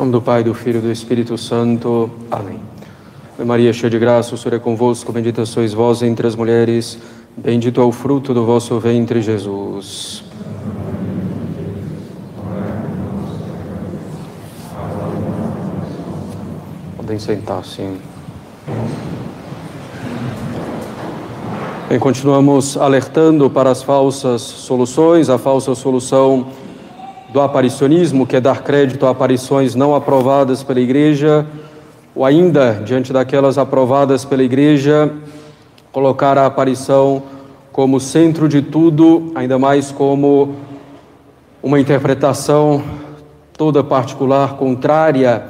nome do Pai, do Filho e do Espírito Santo. Amém. Maria, cheia de graça, o Senhor é convosco, bendita sois vós entre as mulheres, bendito é o fruto do vosso ventre, Jesus. Podem sentar, sim. Bem, continuamos alertando para as falsas soluções, a falsa solução do aparicionismo, que é dar crédito a aparições não aprovadas pela Igreja, ou ainda, diante daquelas aprovadas pela Igreja, colocar a aparição como centro de tudo, ainda mais como uma interpretação toda particular, contrária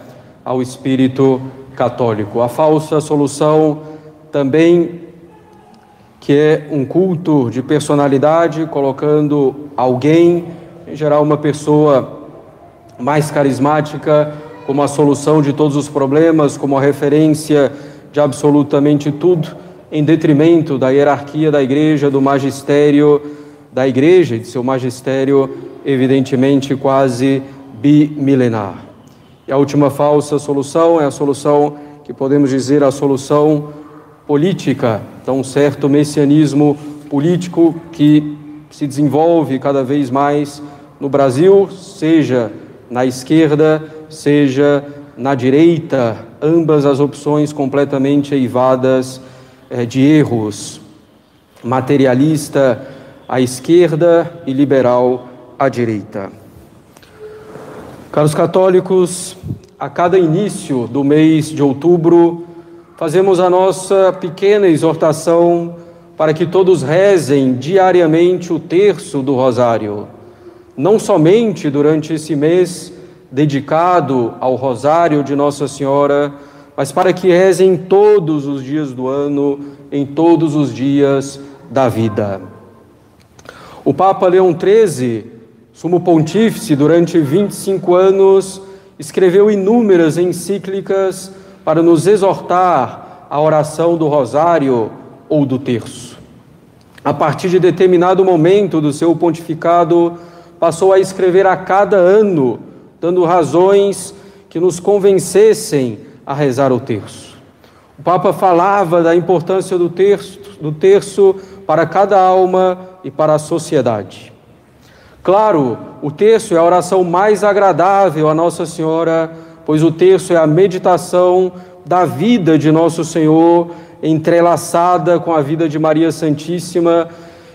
ao espírito católico. A falsa solução também que é um culto de personalidade, colocando alguém em geral, uma pessoa mais carismática, como a solução de todos os problemas, como a referência de absolutamente tudo, em detrimento da hierarquia da igreja, do magistério da igreja, de seu magistério, evidentemente, quase bimilenar. E a última falsa solução é a solução que podemos dizer a solução política, então um certo messianismo político que se desenvolve cada vez mais no Brasil, seja na esquerda, seja na direita, ambas as opções completamente eivadas é, de erros. Materialista à esquerda e liberal à direita. Caros católicos, a cada início do mês de outubro, fazemos a nossa pequena exortação para que todos rezem diariamente o terço do Rosário não somente durante esse mês dedicado ao Rosário de Nossa Senhora, mas para que rezem todos os dias do ano, em todos os dias da vida. O Papa Leão XIII, sumo pontífice durante 25 anos, escreveu inúmeras encíclicas para nos exortar à oração do Rosário ou do Terço. A partir de determinado momento do seu pontificado, passou a escrever a cada ano, dando razões que nos convencessem a rezar o terço. O Papa falava da importância do terço, do terço para cada alma e para a sociedade. Claro, o terço é a oração mais agradável a Nossa Senhora, pois o terço é a meditação da vida de Nosso Senhor, entrelaçada com a vida de Maria Santíssima,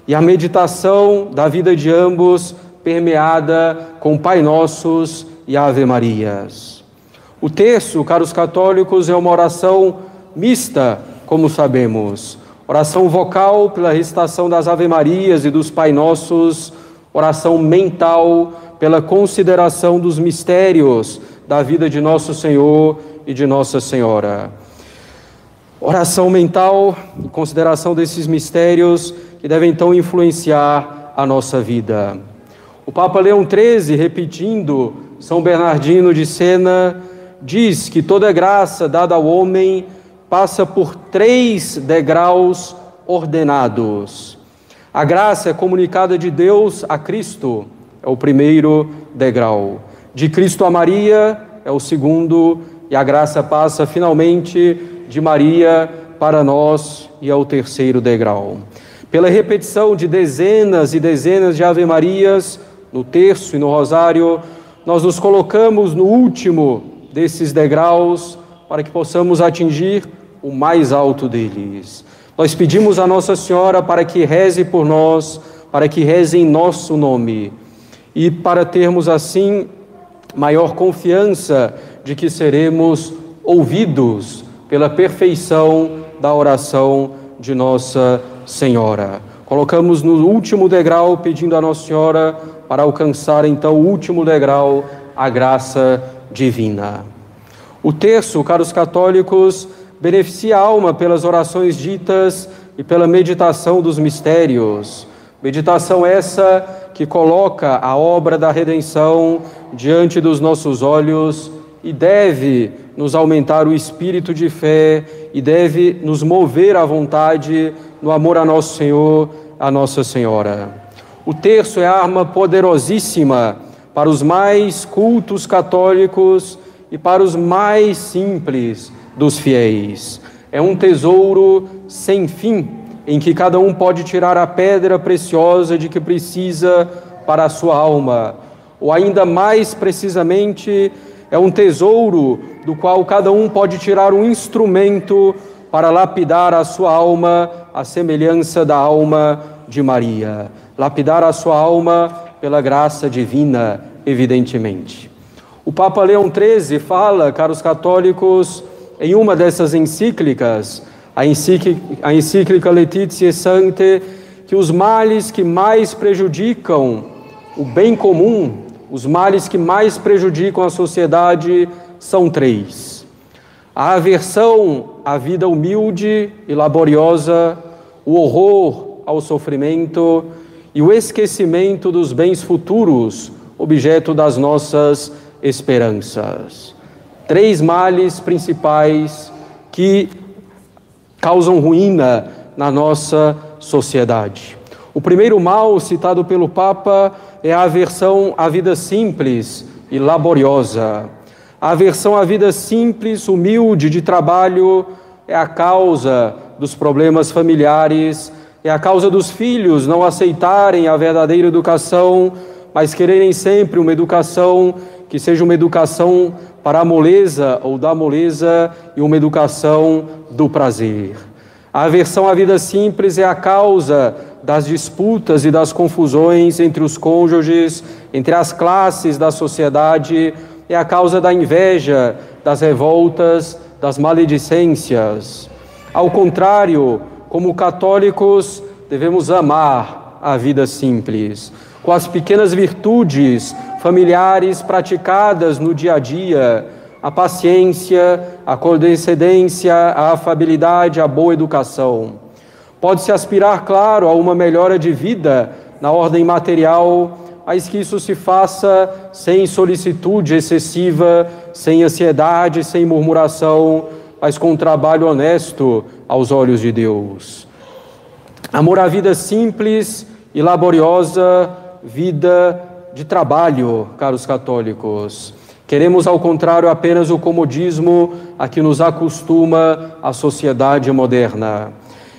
e a meditação da vida de ambos permeada com Pai Nossos e Ave Marias. O terço, caros católicos, é uma oração mista, como sabemos. Oração vocal pela recitação das Ave Marias e dos Pai Nossos, oração mental pela consideração dos mistérios da vida de nosso Senhor e de Nossa Senhora. Oração mental e consideração desses mistérios que devem então influenciar a nossa vida. O Papa Leão XIII, repetindo São Bernardino de Sena, diz que toda graça dada ao homem passa por três degraus ordenados. A graça é comunicada de Deus a Cristo, é o primeiro degrau. De Cristo a Maria é o segundo, e a graça passa finalmente de Maria para nós e é o terceiro degrau. Pela repetição de dezenas e dezenas de Ave Marias, no terço e no rosário, nós nos colocamos no último desses degraus para que possamos atingir o mais alto deles. Nós pedimos a Nossa Senhora para que reze por nós, para que reze em nosso nome e para termos assim maior confiança de que seremos ouvidos pela perfeição da oração de Nossa Senhora. Colocamos no último degrau pedindo a Nossa Senhora para alcançar então o último degrau, a graça divina. O terço, caros católicos, beneficia a alma pelas orações ditas e pela meditação dos mistérios. Meditação essa que coloca a obra da redenção diante dos nossos olhos e deve nos aumentar o espírito de fé e deve nos mover à vontade no amor a nosso Senhor, a Nossa Senhora. O terço é arma poderosíssima para os mais cultos católicos e para os mais simples dos fiéis. É um tesouro sem fim, em que cada um pode tirar a pedra preciosa de que precisa para a sua alma, ou ainda mais precisamente, é um tesouro do qual cada um pode tirar um instrumento para lapidar a sua alma à semelhança da alma de Maria. Lapidar a sua alma pela graça divina, evidentemente. O Papa Leão XIII fala, caros católicos, em uma dessas encíclicas, a encíclica, a encíclica Letizia Sancte, que os males que mais prejudicam o bem comum, os males que mais prejudicam a sociedade são três: a aversão à vida humilde e laboriosa, o horror ao sofrimento e o esquecimento dos bens futuros, objeto das nossas esperanças. Três males principais que causam ruína na nossa sociedade. O primeiro mal citado pelo Papa é a aversão à vida simples e laboriosa. A aversão à vida simples, humilde, de trabalho, é a causa dos problemas familiares, é a causa dos filhos não aceitarem a verdadeira educação, mas quererem sempre uma educação que seja uma educação para a moleza ou da moleza e uma educação do prazer. A aversão à vida simples é a causa das disputas e das confusões entre os cônjuges, entre as classes da sociedade, é a causa da inveja, das revoltas, das maledicências. Ao contrário, como católicos, devemos amar a vida simples, com as pequenas virtudes familiares praticadas no dia a dia, a paciência, a condescendência, a afabilidade, a boa educação. Pode-se aspirar, claro, a uma melhora de vida na ordem material, mas que isso se faça sem solicitude excessiva, sem ansiedade, sem murmuração, mas com um trabalho honesto aos olhos de Deus. Amor à vida simples e laboriosa, vida de trabalho, caros católicos. Queremos, ao contrário, apenas o comodismo a que nos acostuma a sociedade moderna.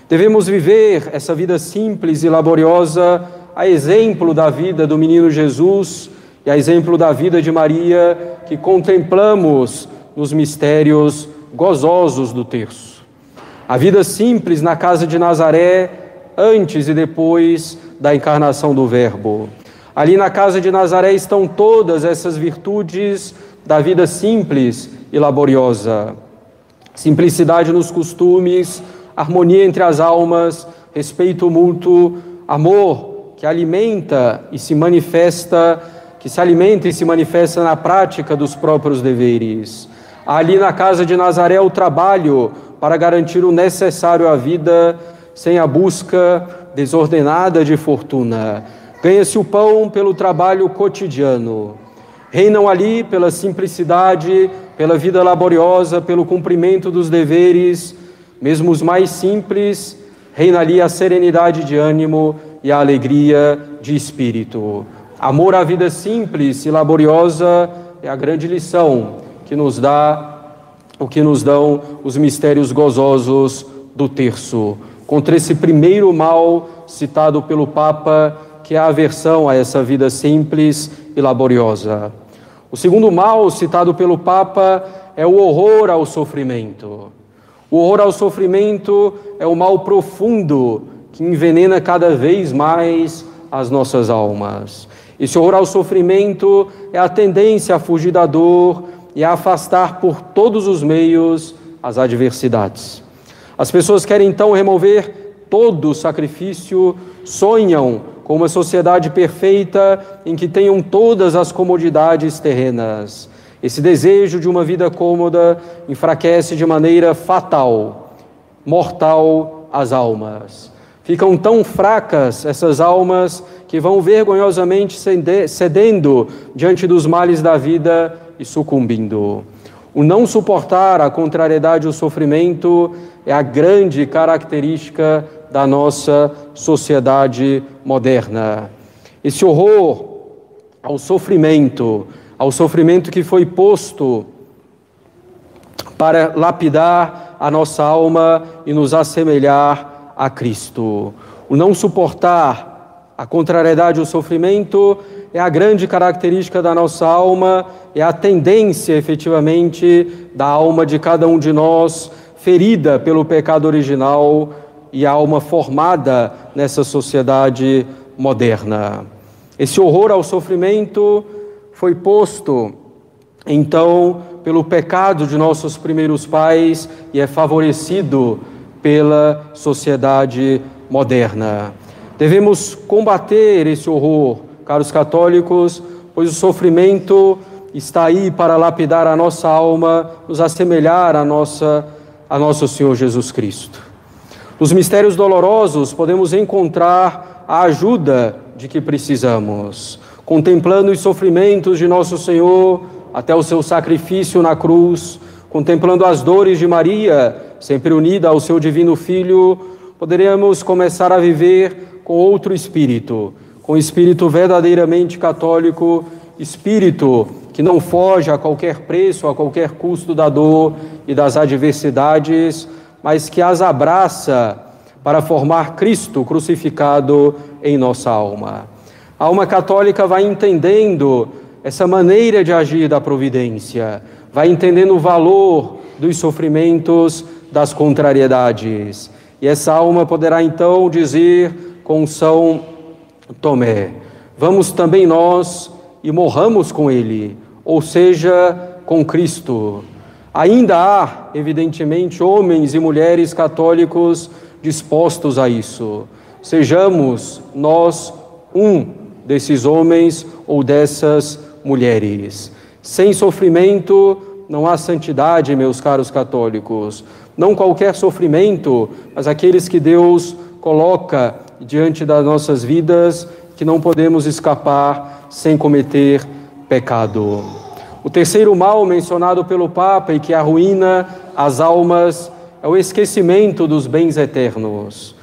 Devemos viver essa vida simples e laboriosa a exemplo da vida do menino Jesus e a exemplo da vida de Maria que contemplamos nos mistérios gozosos do terço. A vida simples na casa de Nazaré, antes e depois da encarnação do Verbo. Ali na casa de Nazaré estão todas essas virtudes da vida simples e laboriosa: simplicidade nos costumes, harmonia entre as almas, respeito mútuo, amor que alimenta e se manifesta, que se alimenta e se manifesta na prática dos próprios deveres. Ali na casa de Nazaré o trabalho para garantir o necessário à vida, sem a busca desordenada de fortuna Ganha-se o pão pelo trabalho cotidiano. Reinam ali pela simplicidade, pela vida laboriosa, pelo cumprimento dos deveres, mesmo os mais simples, reina ali a serenidade de ânimo e a alegria de espírito. Amor à vida simples e laboriosa é a grande lição que nos dá o que nos dão os mistérios gozosos do terço. Contra esse primeiro mal citado pelo Papa, que é a aversão a essa vida simples e laboriosa. O segundo mal citado pelo Papa é o horror ao sofrimento. O horror ao sofrimento é o mal profundo que envenena cada vez mais as nossas almas. Esse horror ao sofrimento é a tendência a fugir da dor e a afastar por todos os meios as adversidades. As pessoas querem então remover todo o sacrifício, sonham com uma sociedade perfeita em que tenham todas as comodidades terrenas. Esse desejo de uma vida cômoda enfraquece de maneira fatal, mortal as almas. Ficam tão fracas essas almas que vão vergonhosamente cedendo diante dos males da vida e sucumbindo. O não suportar a contrariedade e o sofrimento é a grande característica da nossa sociedade moderna. Esse horror ao sofrimento, ao sofrimento que foi posto para lapidar a nossa alma e nos assemelhar a Cristo. O não suportar a contrariedade e o sofrimento é a grande característica da nossa alma, é a tendência efetivamente da alma de cada um de nós, ferida pelo pecado original e a alma formada nessa sociedade moderna. Esse horror ao sofrimento foi posto, então, pelo pecado de nossos primeiros pais e é favorecido pela sociedade moderna. Devemos combater esse horror, caros católicos, pois o sofrimento está aí para lapidar a nossa alma, nos assemelhar a nossa a nosso Senhor Jesus Cristo. Nos mistérios dolorosos podemos encontrar a ajuda de que precisamos, contemplando os sofrimentos de nosso Senhor até o seu sacrifício na cruz, contemplando as dores de Maria, sempre unida ao seu divino Filho, poderemos começar a viver com outro espírito, com espírito verdadeiramente católico, espírito que não foge a qualquer preço, a qualquer custo da dor e das adversidades, mas que as abraça para formar Cristo crucificado em nossa alma. A alma católica vai entendendo essa maneira de agir da providência, vai entendendo o valor dos sofrimentos, das contrariedades. E essa alma poderá então dizer com São Tomé: Vamos também nós e morramos com Ele, ou seja, com Cristo. Ainda há, evidentemente, homens e mulheres católicos dispostos a isso. Sejamos nós um desses homens ou dessas mulheres. Sem sofrimento não há santidade, meus caros católicos. Não qualquer sofrimento, mas aqueles que Deus coloca diante das nossas vidas, que não podemos escapar sem cometer pecado. O terceiro mal mencionado pelo Papa e que arruína as almas é o esquecimento dos bens eternos.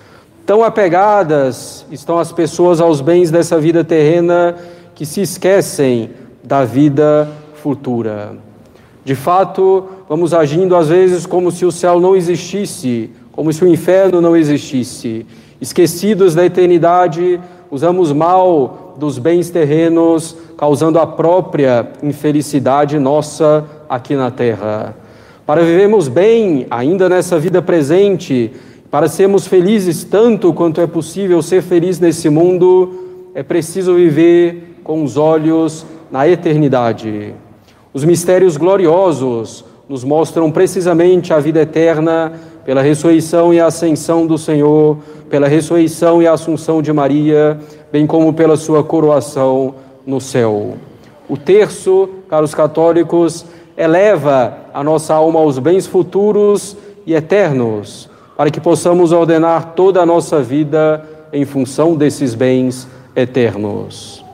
Tão apegadas estão as pessoas aos bens dessa vida terrena que se esquecem da vida futura. De fato, vamos agindo às vezes como se o céu não existisse, como se o inferno não existisse. Esquecidos da eternidade, usamos mal dos bens terrenos causando a própria infelicidade nossa aqui na terra. Para vivermos bem ainda nessa vida presente, para sermos felizes tanto quanto é possível ser feliz nesse mundo, é preciso viver com os olhos na eternidade. Os mistérios gloriosos nos mostram precisamente a vida eterna pela ressurreição e ascensão do Senhor, pela ressurreição e assunção de Maria, bem como pela sua coroação no céu. O terço, caros católicos, eleva a nossa alma aos bens futuros e eternos, para que possamos ordenar toda a nossa vida em função desses bens eternos.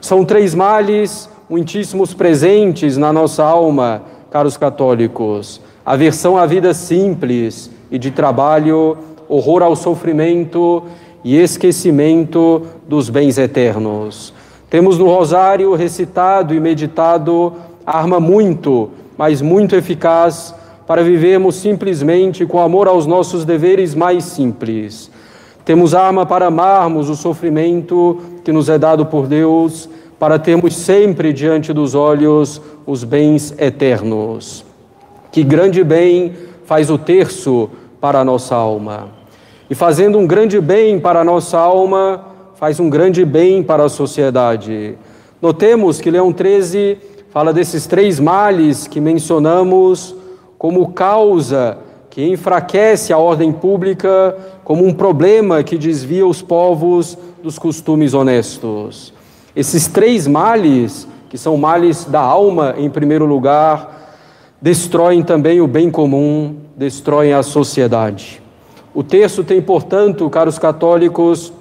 São três males muitíssimos presentes na nossa alma, caros católicos: aversão à vida simples e de trabalho, horror ao sofrimento e esquecimento dos bens eternos. Temos no rosário recitado e meditado arma muito, mas muito eficaz para vivermos simplesmente com amor aos nossos deveres mais simples. Temos arma para amarmos o sofrimento que nos é dado por Deus, para termos sempre diante dos olhos os bens eternos. Que grande bem faz o terço para a nossa alma. E fazendo um grande bem para a nossa alma, faz um grande bem para a sociedade. Notemos que Leão 13 fala desses três males que mencionamos como causa que enfraquece a ordem pública, como um problema que desvia os povos dos costumes honestos. Esses três males, que são males da alma em primeiro lugar, destroem também o bem comum, destroem a sociedade. O texto tem, portanto, caros católicos,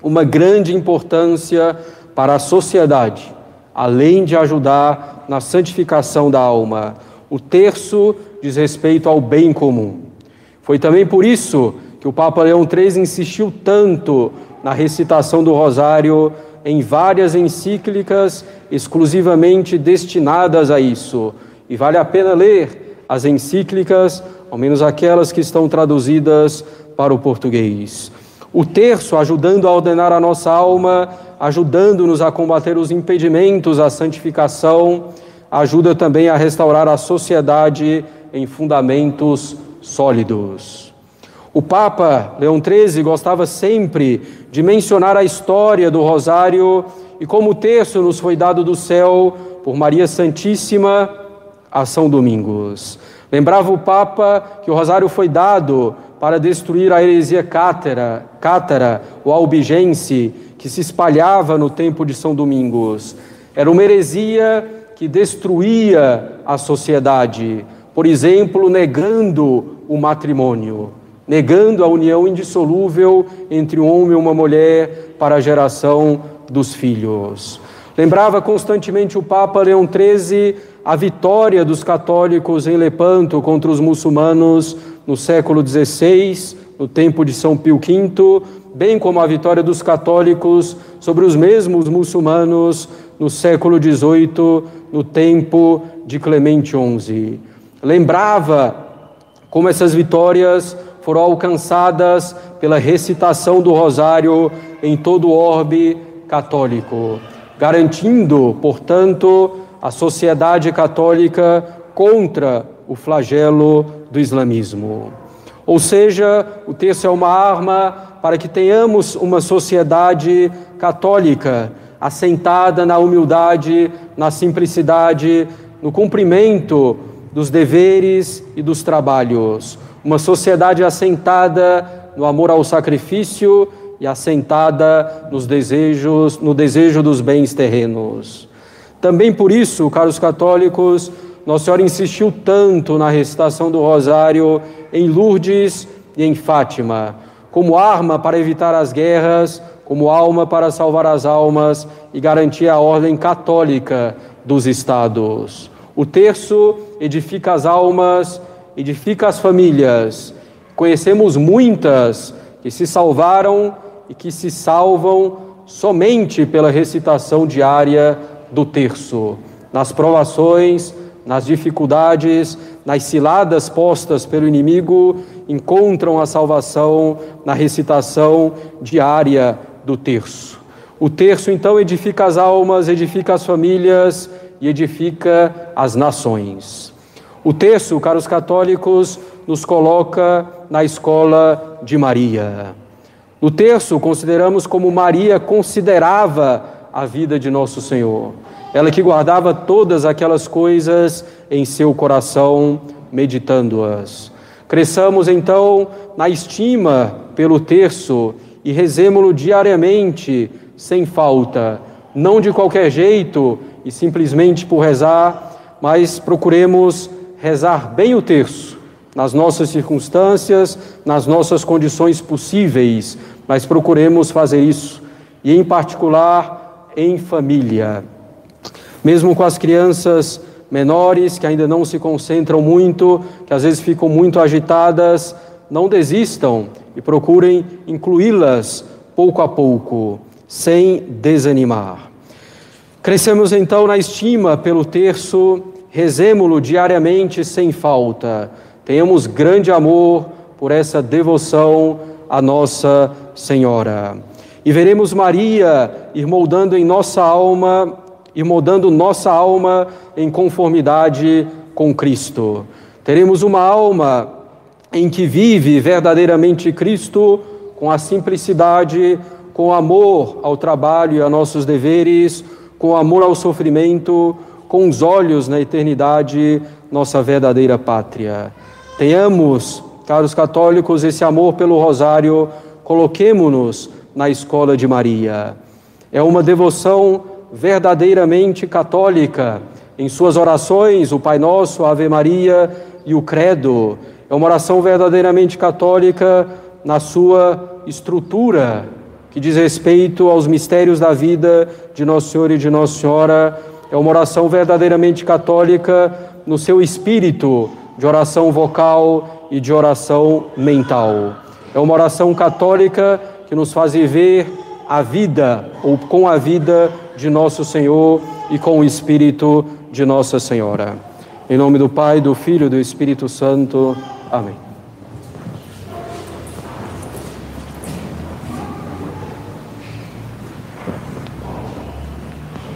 uma grande importância para a sociedade, além de ajudar na santificação da alma. O terço diz respeito ao bem comum. Foi também por isso que o Papa Leão III insistiu tanto na recitação do Rosário em várias encíclicas exclusivamente destinadas a isso. E vale a pena ler as encíclicas, ao menos aquelas que estão traduzidas para o português. O terço ajudando a ordenar a nossa alma, ajudando-nos a combater os impedimentos à santificação, ajuda também a restaurar a sociedade em fundamentos sólidos. O Papa Leão XIII gostava sempre de mencionar a história do Rosário e como o terço nos foi dado do céu por Maria Santíssima a São Domingos. Lembrava o Papa que o Rosário foi dado para destruir a heresia cátara, cátara ou albigense que se espalhava no tempo de São Domingos. Era uma heresia que destruía a sociedade, por exemplo, negando o matrimônio, negando a união indissolúvel entre um homem e uma mulher para a geração dos filhos. Lembrava constantemente o Papa Leão XIII a vitória dos católicos em Lepanto contra os muçulmanos no século XVI, no tempo de São Pio V, bem como a vitória dos católicos sobre os mesmos muçulmanos no século XVIII, no tempo de Clemente XI. Lembrava como essas vitórias foram alcançadas pela recitação do rosário em todo o orbe católico, garantindo, portanto, a sociedade católica contra o flagelo do islamismo. Ou seja, o texto é uma arma para que tenhamos uma sociedade católica assentada na humildade, na simplicidade, no cumprimento dos deveres e dos trabalhos. Uma sociedade assentada no amor ao sacrifício e assentada nos desejos, no desejo dos bens terrenos. Também por isso, caros católicos, nossa Senhora insistiu tanto na recitação do Rosário em Lourdes e em Fátima, como arma para evitar as guerras, como alma para salvar as almas e garantir a ordem católica dos estados. O terço edifica as almas, edifica as famílias. Conhecemos muitas que se salvaram e que se salvam somente pela recitação diária do terço, nas provações, nas dificuldades, nas ciladas postas pelo inimigo, encontram a salvação na recitação diária do terço. O terço, então, edifica as almas, edifica as famílias e edifica as nações. O terço, caros católicos, nos coloca na escola de Maria. No terço, consideramos como Maria considerava a vida de nosso Senhor ela que guardava todas aquelas coisas em seu coração, meditando-as. Cresçamos então na estima pelo terço e rezemo-lo diariamente, sem falta, não de qualquer jeito e simplesmente por rezar, mas procuremos rezar bem o terço, nas nossas circunstâncias, nas nossas condições possíveis, mas procuremos fazer isso, e em particular em família. Mesmo com as crianças menores que ainda não se concentram muito, que às vezes ficam muito agitadas, não desistam e procurem incluí-las pouco a pouco, sem desanimar. Crescemos então na estima pelo terço, rezemo-lo diariamente sem falta. Tenhamos grande amor por essa devoção à Nossa Senhora. E veremos Maria ir moldando em nossa alma e moldando nossa alma em conformidade com Cristo. Teremos uma alma em que vive verdadeiramente Cristo com a simplicidade, com amor ao trabalho e a nossos deveres, com amor ao sofrimento, com os olhos na eternidade, nossa verdadeira pátria. Tenhamos, caros católicos, esse amor pelo rosário, coloquemo-nos na escola de Maria. É uma devoção verdadeiramente católica. Em suas orações, o Pai Nosso, a Ave Maria e o Credo. É uma oração verdadeiramente católica na sua estrutura, que diz respeito aos mistérios da vida de Nosso Senhor e de Nossa Senhora. É uma oração verdadeiramente católica no seu espírito de oração vocal e de oração mental. É uma oração católica que nos faz viver a vida ou com a vida de nosso Senhor e com o Espírito de Nossa Senhora. Em nome do Pai, do Filho e do Espírito Santo. Amém.